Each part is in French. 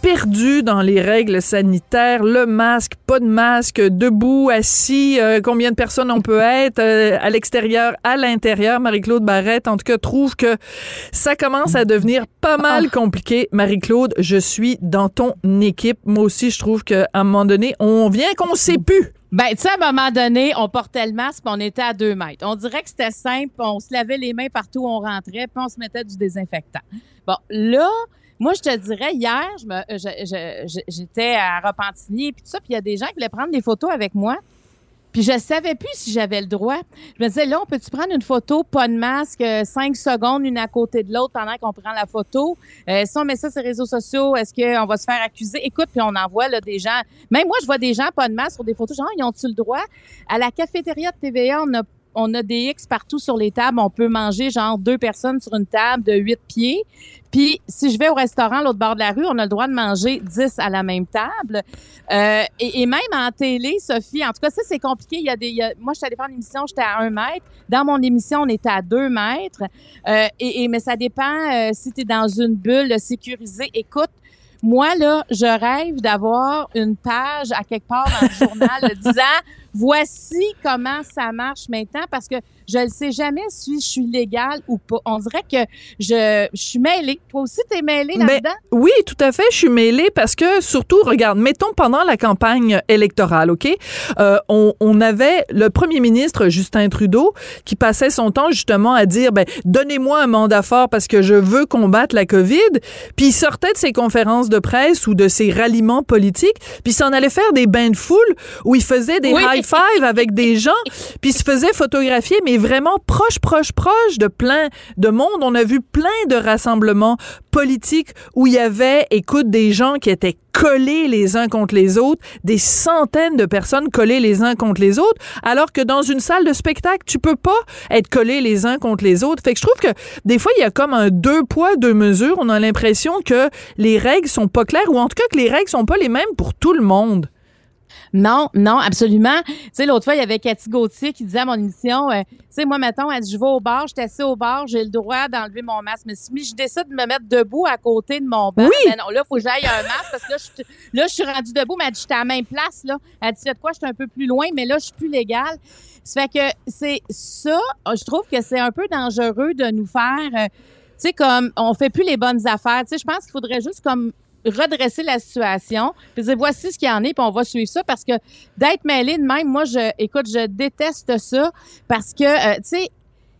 perdu dans les règles sanitaires, le masque, pas de masque, debout, assis, euh, combien de personnes on peut être euh, à l'extérieur, à l'intérieur. Marie-Claude Barrette, en tout cas, trouve que ça commence à devenir pas mal compliqué. Marie-Claude, je suis dans ton équipe. Moi aussi, je trouve qu'à un moment donné, on vient qu'on sait plus. Ben, tu sais, à un moment donné, on portait le masque, on était à deux mètres. On dirait que c'était simple, on se lavait les mains partout où on rentrait, puis on se mettait du désinfectant. Bon, là, moi, je te dirais, hier, je- je- j'étais à Repentigny, puis tout ça, puis il y a des gens qui voulaient prendre des photos avec moi. Puis je savais plus si j'avais le droit. Je me disais, là, on peut-tu prendre une photo, pas de masque, euh, cinq secondes, une à côté de l'autre pendant qu'on prend la photo? Euh, si on met ça sur les réseaux sociaux, est-ce qu'on va se faire accuser? Écoute, puis on envoie là, des gens. Même moi, je vois des gens pas de masque sur des photos. Genre, ils ont-tu le droit? À la cafétéria de TVA, on a on a des X partout sur les tables. On peut manger genre deux personnes sur une table de huit pieds. Puis si je vais au restaurant l'autre bord de la rue, on a le droit de manger 10 à la même table. Euh, et, même en télé, Sophie, en tout cas, ça, c'est compliqué. Il y a des, moi, je suis allée faire une émission, j'étais à un mètre. Dans mon émission, on était à deux mètres. Euh, et, et- mais ça dépend euh, si tu es dans une bulle sécurisée. Écoute, moi, là, je rêve d'avoir une page à quelque part dans le journal disant voici comment ça marche maintenant parce que je ne sais jamais si je suis légale ou pas. On dirait que je, je suis mêlée. Toi aussi, tu es mêlée là-dedans? Oui, tout à fait. Je suis mêlée parce que, surtout, regarde, mettons pendant la campagne électorale, OK? Euh, on, on avait le premier ministre, Justin Trudeau, qui passait son temps justement à dire, ben, donnez-moi un mandat fort parce que je veux combattre la COVID. Puis il sortait de ses conférences de presse ou de ses ralliements politiques, puis il s'en allait faire des bains de foule où il faisait des Oui. high-five avec des gens, puis il se faisait photographier, mais vraiment proche, proche, proche de plein de monde. On a vu plein de rassemblements politiques où il y avait, écoute, des gens qui étaient collés les uns contre les autres, des centaines de personnes collées les uns contre les autres, alors que dans une salle de spectacle, tu peux pas être collés les uns contre les autres. Fait que je trouve que des fois, il y a comme un deux poids, deux mesures. On a l'impression que les règles sont pas claires ou en tout cas que les règles sont pas les mêmes pour tout le monde. Non, non, absolument. Tu sais, l'autre fois, il y avait Cathy Gauthier qui disait à mon émission, euh, tu sais, moi, mettons, elle dit, je vais au bar, je suis assis au bar, j'ai le droit d'enlever mon masque. Mais si je décide de me mettre debout à côté de mon Oui. ben non, là, il faut que j'aille un masque parce que là, je, suis- là, je suis rendue debout, mais elle dit, j'étais à la même place, là. Elle dit, de quoi, j'étais un peu plus loin, mais là, je suis plus légale. Ça fait que c'est ça, je trouve que c'est un peu dangereux de nous faire, euh, tu sais, comme, on fait plus les bonnes affaires. Tu sais, je pense qu'il faudrait juste comme redresser la situation, puis dire voici ce qu'il y en est, puis on va suivre ça parce que d'être mêlé de même, moi je écoute, je déteste ça parce que euh, tu sais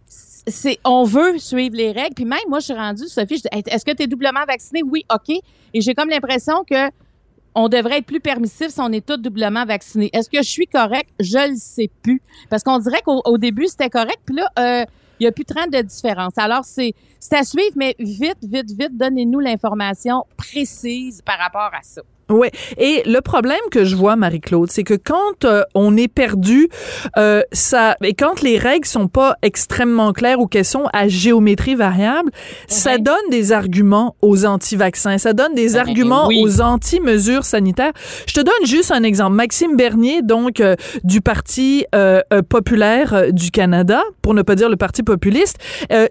c'est on veut suivre les règles, puis même moi je suis rendue Sophie, je dis est-ce que tu es doublement vacciné Oui, OK. Et j'ai comme l'impression que on devrait être plus permissif si on est tous doublement vaccinés. Est-ce que je suis correct? Je le sais plus. Parce qu'on dirait qu'au au début, c'était correct. Puis là, euh, il n'y a plus 30 de différence. Alors, c'est c'est à suivre, mais vite, vite, vite, donnez-nous l'information précise par rapport à ça. Oui. Et le problème que je vois, Marie-Claude, c'est que quand euh, on est perdu, euh, ça, et quand les règles sont pas extrêmement claires ou qu'elles sont à géométrie variable, ça Ouais. donne des arguments aux anti-vaccins, ça donne des Ben, arguments oui. aux anti-mesures sanitaires. Je te donne juste un exemple. Maxime Bernier, donc euh, du Parti euh, populaire du Canada, pour ne pas dire le Parti populiste,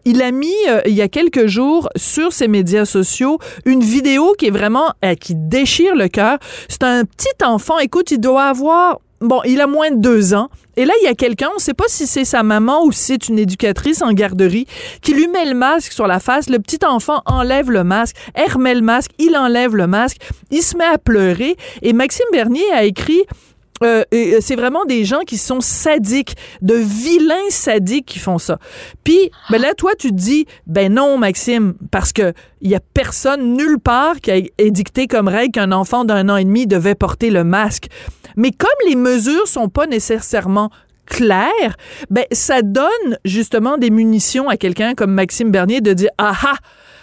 il a mis il y a quelques jours sur ses médias sociaux une vidéo qui est vraiment qui déchire le cœur. C'est un petit enfant. Écoute, il doit avoir Bon, il a moins de deux ans. Et là, il y a quelqu'un, on ne sait pas si c'est sa maman ou si c'est une éducatrice en garderie, qui lui met le masque sur la face. Le petit enfant enlève le masque, elle remet le masque, il enlève le masque, il se met à pleurer. Et Maxime Bernier a écrit euh, euh, c'est vraiment des gens qui sont sadiques, de vilains sadiques qui font ça. Puis, ben là, toi, tu te dis, ben non, Maxime, parce que il y a personne nulle part qui a édicté comme règle qu'un enfant d'un an et demi devait porter le masque. Mais comme les mesures sont pas nécessairement claires, ben ça donne justement des munitions à quelqu'un comme Maxime Bernier de dire, ah ah,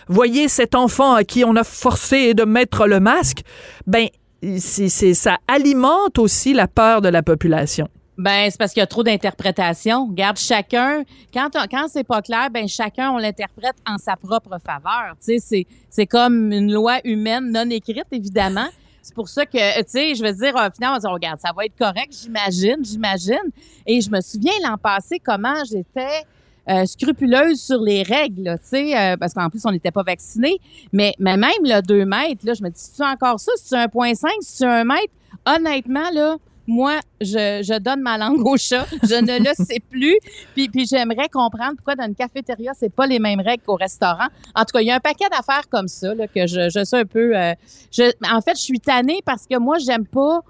voyez cet enfant à qui on a forcé de mettre le masque, ben c'est, c'est- ça alimente aussi la peur de la population. Ben, c'est parce qu'il y a trop d'interprétations. Regarde, chacun, quand, on- quand c'est pas clair, ben, chacun, on l'interprète en sa propre faveur. Tu sais, c'est, c'est comme une loi humaine non écrite, évidemment. C'est pour ça que, tu sais, je veux dire, euh, finalement, on va dire, regarde, ça va être correct, j'imagine, j'imagine. Et je me souviens l'an passé comment j'étais euh, scrupuleuse sur les règles, là, tu sais, euh, parce qu'en plus, on n'était pas vaccinés. Mais, mais même le 2 mètres, là, je me dis, c'est encore ça? C'est un point 5? C'est un mètre? Honnêtement, là, moi, je, je donne ma langue au chat. Je ne le sais plus. Puis, puis j'aimerais comprendre pourquoi dans une cafétéria, c'est pas les mêmes règles qu'au restaurant. En tout cas, il y a un paquet d'affaires comme ça là, que je, je sais un peu. euh, je, en fait, je suis tannée parce que moi, j'aime pas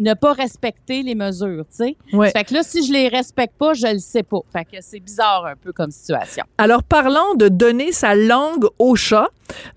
ne pas respecter les mesures, tu sais. Ouais. Fait que là, si je les respecte pas, je le sais pas. Fait que c'est bizarre un peu comme situation. Alors, parlant de donner sa langue au chat,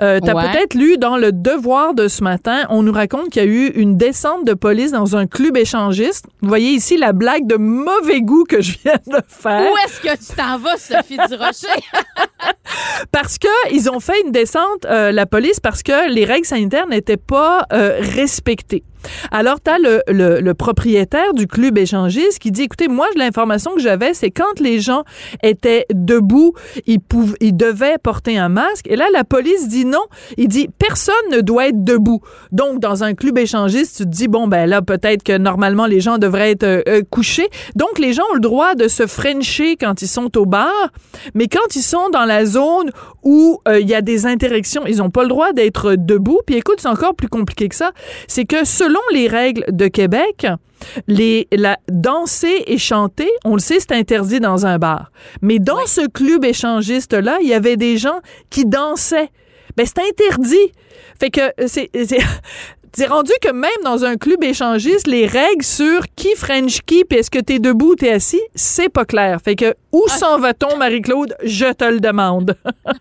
euh, Ouais. peut-être lu dans le Devoir de ce matin, on nous raconte qu'il y a eu une descente de police dans un club échangiste. Vous voyez ici la blague de mauvais goût que je viens de faire. Où est-ce que tu t'en vas, Sophie Durocher? Parce que ils ont fait une descente, euh, la police, parce que les règles sanitaires n'étaient pas euh, respectées. Alors, tu as le, le, le propriétaire du club échangiste qui dit, écoutez, moi, l'information que j'avais, c'est quand les gens étaient debout, ils, pouvaient, ils devaient porter un masque. Et là, la police dit non. Il dit, personne ne doit être debout. Donc, dans un club échangiste, tu te dis, bon, ben là, peut-être que normalement, les gens devraient être euh, euh, couchés. Donc, les gens ont le droit de se frencher quand ils sont au bar, mais quand ils sont dans la zone où euh, il y a des interactions, ils n'ont pas le droit d'être debout. Puis écoute, c'est encore plus compliqué que ça. C'est que selon les règles de Québec, les, la, danser et chanter, on le sait, c'est interdit dans un bar. Mais dans ce club échangiste-là, il y avait des gens qui dansaient. Ben, c'est interdit. Fait que euh, c'est... c'est- C'est rendu que même dans un club échangiste, les règles sur qui French qui, puis est-ce que t'es debout ou t'es assis, c'est pas clair. Fait que où s'en va-t-on, Marie-Claude? Je te le demande.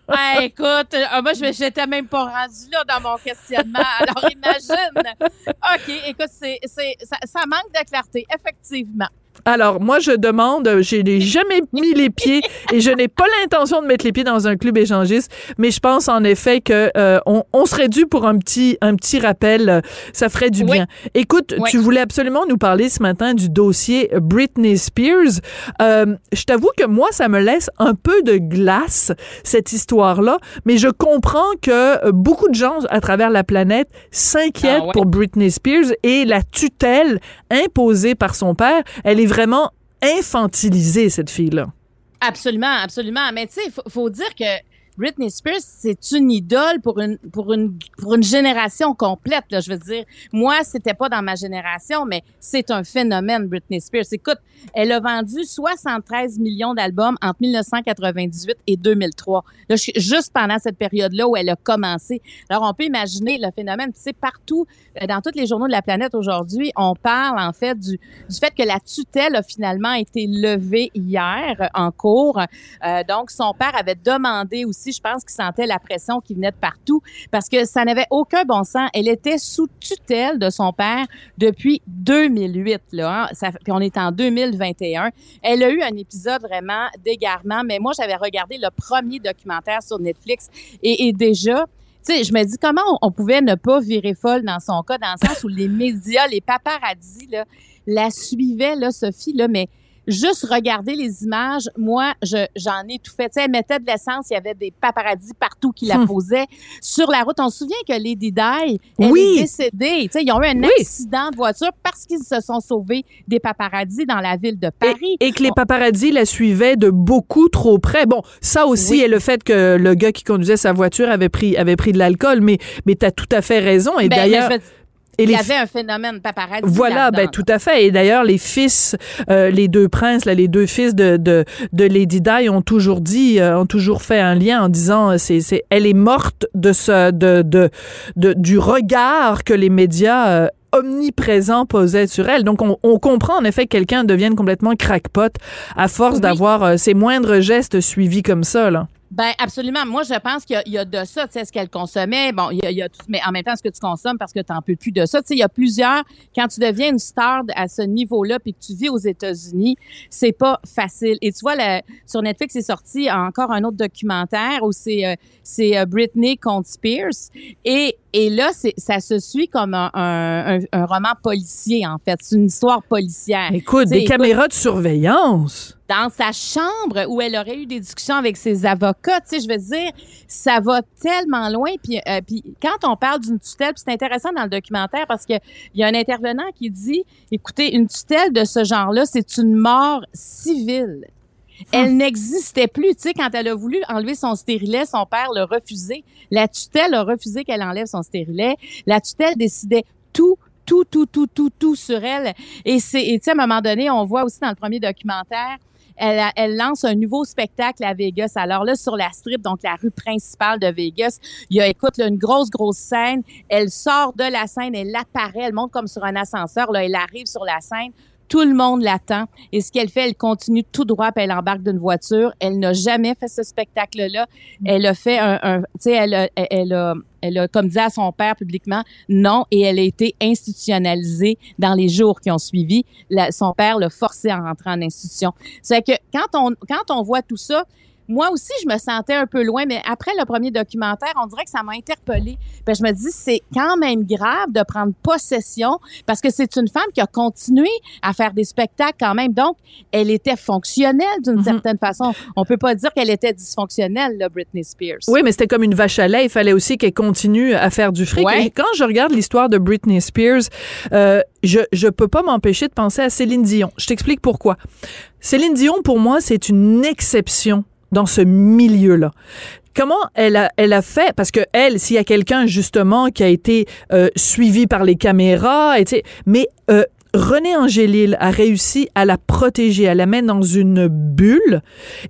Ah, écoute, euh, moi, je j'étais même pas rendue là dans mon questionnement. Alors, imagine. OK, écoute, c'est, c'est, ça, ça manque de clarté, effectivement. Alors, moi, je demande, euh, je n'ai jamais mis les pieds et je n'ai pas l'intention de mettre les pieds dans un club échangiste, mais je pense en effet que euh, on, on serait dû pour un petit, un petit rappel. euh, Ça ferait du Oui. bien. Écoute, Oui. tu voulais absolument nous parler ce matin du dossier Britney Spears. Euh, je t'avoue que moi, ça me laisse un peu de glace, cette histoire-là, mais je comprends que euh, beaucoup de gens à travers la planète s'inquiètent Ah ouais. pour Britney Spears et la tutelle imposée par son père, elle est vraiment infantilisée, cette fille-là. Absolument, absolument. Mais tu sais, il faut, faut dire que Britney Spears, c'est une idole pour une, pour une, pour une génération complète, là. Je veux dire, moi, c'était pas dans ma génération, mais c'est un phénomène, Britney Spears. Écoute, elle a vendu 73 millions d'albums entre 1998 et 2003. Là, juste pendant cette période-là où elle a commencé. Alors, on peut imaginer le phénomène. Tu sais, partout, euh, dans tous les journaux de la planète aujourd'hui, on parle, en fait, du, du fait que la tutelle a finalement été levée hier euh, en cours. Euh, donc, son père avait demandé aussi, je pense qu'il sentait la pression qui venait de partout parce que ça n'avait aucun bon sens. Elle était sous tutelle de son père depuis 2008. Là, hein. Puis on est en 2021. Elle a eu un épisode vraiment d'égarement, mais moi, j'avais regardé le premier documentaire sur Netflix et, et déjà, tu sais, je me dis comment on pouvait ne pas virer folle dans son cas, dans le sens où les médias, les paparazzis, là, la suivaient, là, Sophie, là, mais juste regarder les images, moi, je, j'en ai tout fait. Tu sais, elle mettait de l'essence, il y avait des paparazzis partout qui la Hmm. posaient sur la route. On se souvient que Lady Di, elle Oui. est décédée. Tu sais, ils ont eu un Oui. accident de voiture parce qu'ils se sont sauvés des paparazzis dans la ville de Paris. Et, et que les paparazzis la suivaient de beaucoup trop près. Bon, ça aussi, Oui. et le fait que le gars qui conduisait sa voiture avait pris, avait pris de l'alcool, mais, mais tu as tout à fait raison. Et Ben, d'ailleurs, et il y avait un phénomène paparazzi. Voilà, ben tout à fait. Et d'ailleurs, les fils, euh, les deux princes, là, les deux fils de, de, de Lady Di ont toujours dit, euh, ont toujours fait un lien en disant, euh, c'est, c'est, elle est morte de ce, de, de, de- du regard que les médias euh, omniprésents posaient sur elle. Donc, on, on comprend en effet que quelqu'un devienne complètement crackpot à force Oui. d'avoir euh, ses moindres gestes suivis comme ça, là. Ben absolument. Moi, je pense qu'il y, a- il y a de ça. Tu sais, ce qu'elle consommait. Bon, il y a, il y a tout, mais en même temps, ce que tu consommes parce que tu n'en peux plus de ça. Tu sais, il y a plusieurs. Quand tu deviens une star à ce niveau-là, puis que tu vis aux États-Unis, c'est pas facile. Et tu vois, la- sur Netflix, c'est sorti encore un autre documentaire où c'est euh, c'est euh, Britney contre Spears. Et et là, ça se suit comme un, un, un- un roman policier en fait. C'est une histoire policière. Écoute, Tu sais, des écoute, caméras de surveillance. Dans sa chambre où elle aurait eu des discussions avec ses avocats. Tu sais, je veux dire, ça va tellement loin. Puis, euh, puis quand on parle d'une tutelle, c'est intéressant dans le documentaire parce que il y a un intervenant qui dit, écoutez, une tutelle de ce genre-là, c'est une mort civile. Elle n'existait plus. Tu sais, quand elle a voulu enlever son stérilet, son père l'a refusé. La tutelle a refusé qu'elle enlève son stérilet. La tutelle décidait tout, tout, tout, tout, tout, tout sur elle. Et c'est, tu sais, à un moment donné, on voit aussi dans le premier documentaire, elle, lance un nouveau spectacle à Vegas. Alors là, sur la strip, donc la rue principale de Vegas, il y a, écoute, là, une grosse, grosse scène. Elle sort de la scène, elle apparaît, elle monte comme sur un ascenseur. Là, elle arrive sur la scène. Tout le monde l'attend. Et ce qu'elle fait, elle continue tout droit, puis elle embarque d'une voiture. Elle n'a jamais fait ce spectacle-là. Elle a fait un, un- tu sais, elle a, elle a, elle a, comme dit à son père publiquement, non, et elle a été institutionnalisée dans les jours qui ont suivi. La- son père l'a forcée à rentrer en institution. C'est que quand on, quand on voit tout ça, moi aussi, je me sentais un peu loin, mais après le premier documentaire, on dirait que ça m'a interpellée. Ben, je me dis, c'est quand même grave de prendre possession parce que c'est une femme qui a continué à faire des spectacles quand même. Donc, elle était fonctionnelle d'une Mhm. certaine façon. On peut pas dire qu'elle était dysfonctionnelle, là, Britney Spears. Oui, mais c'était comme une vache à lait. Il fallait aussi qu'elle continue à faire du fric. Ouais. Et quand je regarde l'histoire de Britney Spears, euh, je je peux pas m'empêcher de penser à Céline Dion. Je t'explique pourquoi. Céline Dion, pour moi, c'est une exception dans ce milieu-là. Comment elle a, fait? Parce que elle, s'il y a quelqu'un justement qui a été euh, suivi par les caméras, et mais euh, René Angélil a réussi à la protéger, à la mettre dans une bulle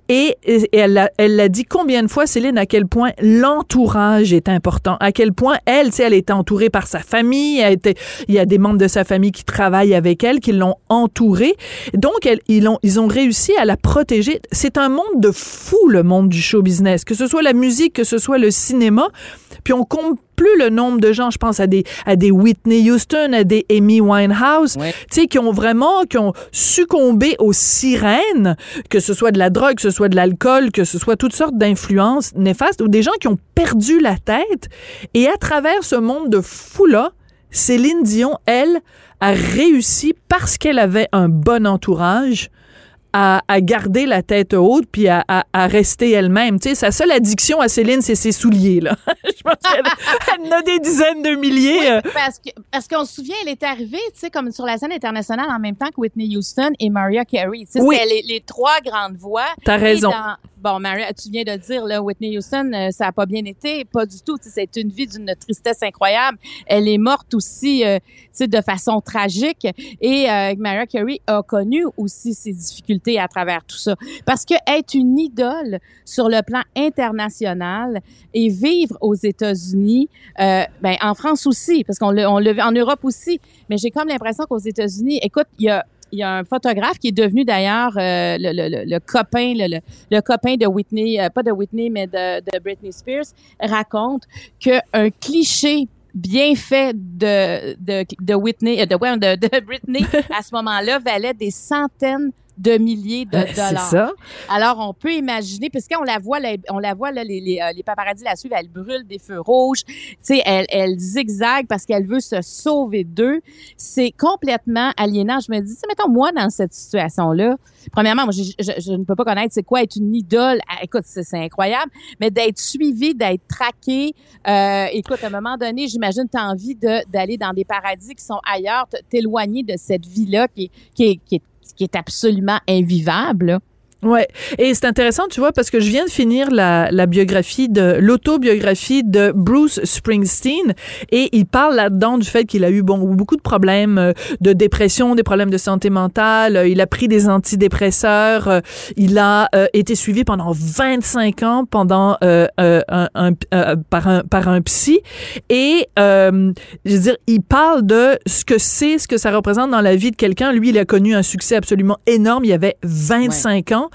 et, elle l'a elle dit combien de fois, Céline, à quel point l'entourage est important, à quel point elle, tu sais, elle était entourée par sa famille, elle était, il y a des membres de sa famille qui travaillent avec elle, qui l'ont entourée. Donc, elle, ils, ont, ils ont réussi à la protéger. C'est un monde de fou, le monde du show business, que ce soit la musique, que ce soit le cinéma. Puis on compte plus le nombre de gens, je pense à des, à des Whitney Houston, à des Amy Winehouse, tu sais, qui ont vraiment, qui ont succombé aux sirènes, que ce soit de la drogue, que ce soit de l'alcool, que ce soit toutes sortes d'influences néfastes, ou des gens qui ont perdu la tête. Et à travers ce monde de fou-là, Céline Dion, elle, a réussi parce qu'elle avait un bon entourage à, à garder la tête haute puis à, à, à rester elle-même. Tu sais, sa seule addiction à Céline, c'est ses souliers, là. Je pense qu'elle elle en a des dizaines de milliers. euh. Parce qu'on se souvient, elle est arrivée, tu sais, comme sur la scène internationale en même temps que Whitney Houston et Mariah Carey. Tu sais, Oui. c'était les, les trois grandes voix. T'as raison. dans- bon, Mariah, tu viens de dire, là, Whitney Houston, euh, ça a pas bien été, pas du tout. C'est une vie d'une tristesse incroyable. Elle est morte aussi, euh, de façon tragique. Et euh, Mariah Carey a connu aussi ses difficultés à travers tout ça. Parce que être une idole sur le plan international et vivre aux États-Unis, euh, ben en France aussi, parce qu'on le, on le, en Europe aussi. Mais j'ai comme l'impression qu'aux États-Unis, écoute, il y a il y a un photographe qui est devenu d'ailleurs euh, le, le, le, le copain, le, copain de Whitney, euh, pas de Whitney, mais de, de Britney Spears, raconte qu'un cliché bien fait de, de, de Whitney, euh, de, de Britney à ce moment-là valait des centaines de milliers de Euh, C'est dollars. ça. Alors, on peut imaginer, parce qu'on la voit, là, on la voit, là, les, les, euh, les paparazzis la suivent, elle brûle des feux rouges, tu sais, elle, elle zigzague parce qu'elle veut se sauver d'eux. C'est complètement aliénant. Je me dis, mettons, moi, dans cette situation-là, premièrement, moi, je, je, je ne peux pas connaître c'est quoi être une idole. Ah, écoute, c'est incroyable, mais d'être suivi, d'être traqué, euh, écoute, à un moment donné, j'imagine, tu as envie de- d'aller dans des paradis qui sont ailleurs, t'éloigner de cette vie-là qui, est- qui, est- est, qui est absolument invivable. Ouais. Et c'est intéressant, tu vois, parce que je viens de finir la, la biographie de l'autobiographie de Bruce Springsteen et il parle là-dedans du fait qu'il a eu bon beaucoup de problèmes euh, de dépression, des problèmes de santé mentale. euh, Il a pris des antidépresseurs. euh, Il a euh, été suivi pendant 25 ans pendant euh, euh, un, un- euh, par un par un psy et euh, je veux dire, il parle de ce que c'est, ce que ça représente dans la vie de quelqu'un. Lui, il a connu un succès absolument énorme. Il avait 25 ans.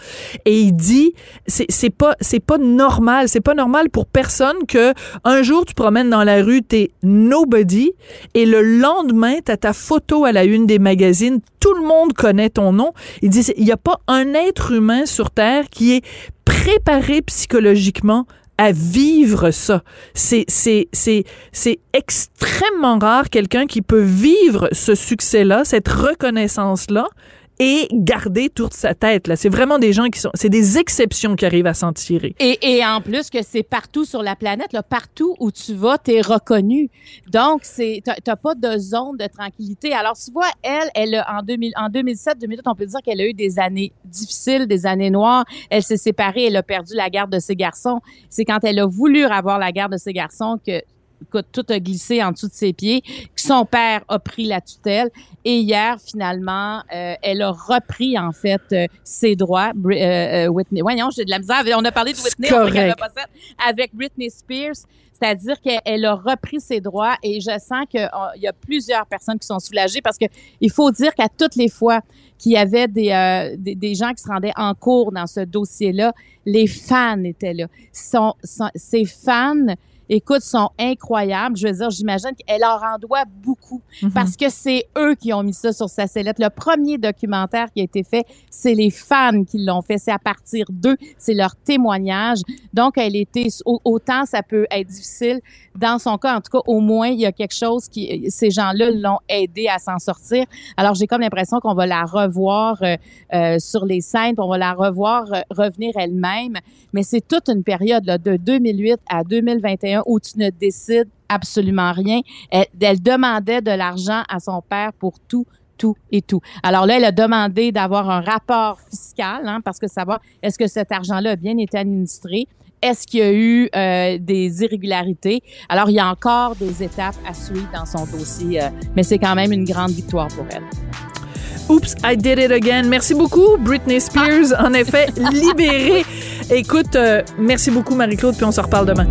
Et il dit, c'est pas, c'est pas normal, c'est pas normal pour personne que un jour tu promènes dans la rue, t'es nobody, et le lendemain, t'as ta photo à la une des magazines, tout le monde connaît ton nom. Il dit, il y a pas un être humain sur Terre qui est préparé psychologiquement à vivre ça. C'est extrêmement rare quelqu'un qui peut vivre ce succès-là, cette reconnaissance-là, et garder toute sa tête. Là, c'est vraiment des gens qui sont, c'est des exceptions qui arrivent à s'en tirer. Et, et en plus que c'est partout sur la planète, là, partout où tu vas, t'es reconnu. Donc c'est, t'as pas de zone de tranquillité. Alors tu vois, elle, elle a, en 2000, en 2007, 2008, on peut dire qu'elle a eu des années difficiles, des années noires. Elle s'est séparée, elle a perdu la garde de ses garçons. C'est quand elle a voulu avoir la garde de ses garçons que écoute, tout a glissé en dessous de ses pieds, que son père a pris la tutelle. Et hier, finalement, euh, elle a repris, en fait, euh, ses droits. Euh, euh, Whitney, voyons, j'ai de la misère. On a parlé de Whitney, pas avec Britney Spears. C'est-à-dire qu'elle a repris ses droits et je sens qu'il y a plusieurs personnes qui sont soulagées parce que il faut dire qu'à toutes les fois qu'il y avait des, euh, des, des gens qui se rendaient en cours dans ce dossier-là, les fans étaient là. Sont, sont- ces fans, écoute, sont incroyables. Je veux dire, j'imagine qu'elle leur en doit beaucoup parce que c'est eux qui ont mis ça sur sa sellette. Le premier documentaire qui a été fait, c'est les fans qui l'ont fait. C'est à partir d'eux, c'est leur témoignage. Donc, elle était au- autant ça peut être difficile. Dans son cas, en tout cas, au moins il y a quelque chose qui ces gens-là l'ont aidé à s'en sortir. Alors, j'ai comme l'impression qu'on va la revoir euh, euh, sur les scènes, on va la revoir euh, revenir elle-même. Mais c'est toute une période là, de 2008 à 2021 où tu ne décides absolument rien. Elle, elle demandait de l'argent à son père pour tout tout et tout. Alors là, elle a demandé d'avoir un rapport fiscal, hein, parce que savoir est-ce que cet argent-là a bien été administré, est-ce qu'il y a eu euh, des irrégularités? Alors, il y a encore des étapes à suivre dans son dossier, euh, mais c'est quand même une grande victoire pour elle. Oops, I did it again. Merci beaucoup, Britney Spears. En effet, libérée. Écoute, euh, merci beaucoup, Marie-Claude, puis on se reparle demain.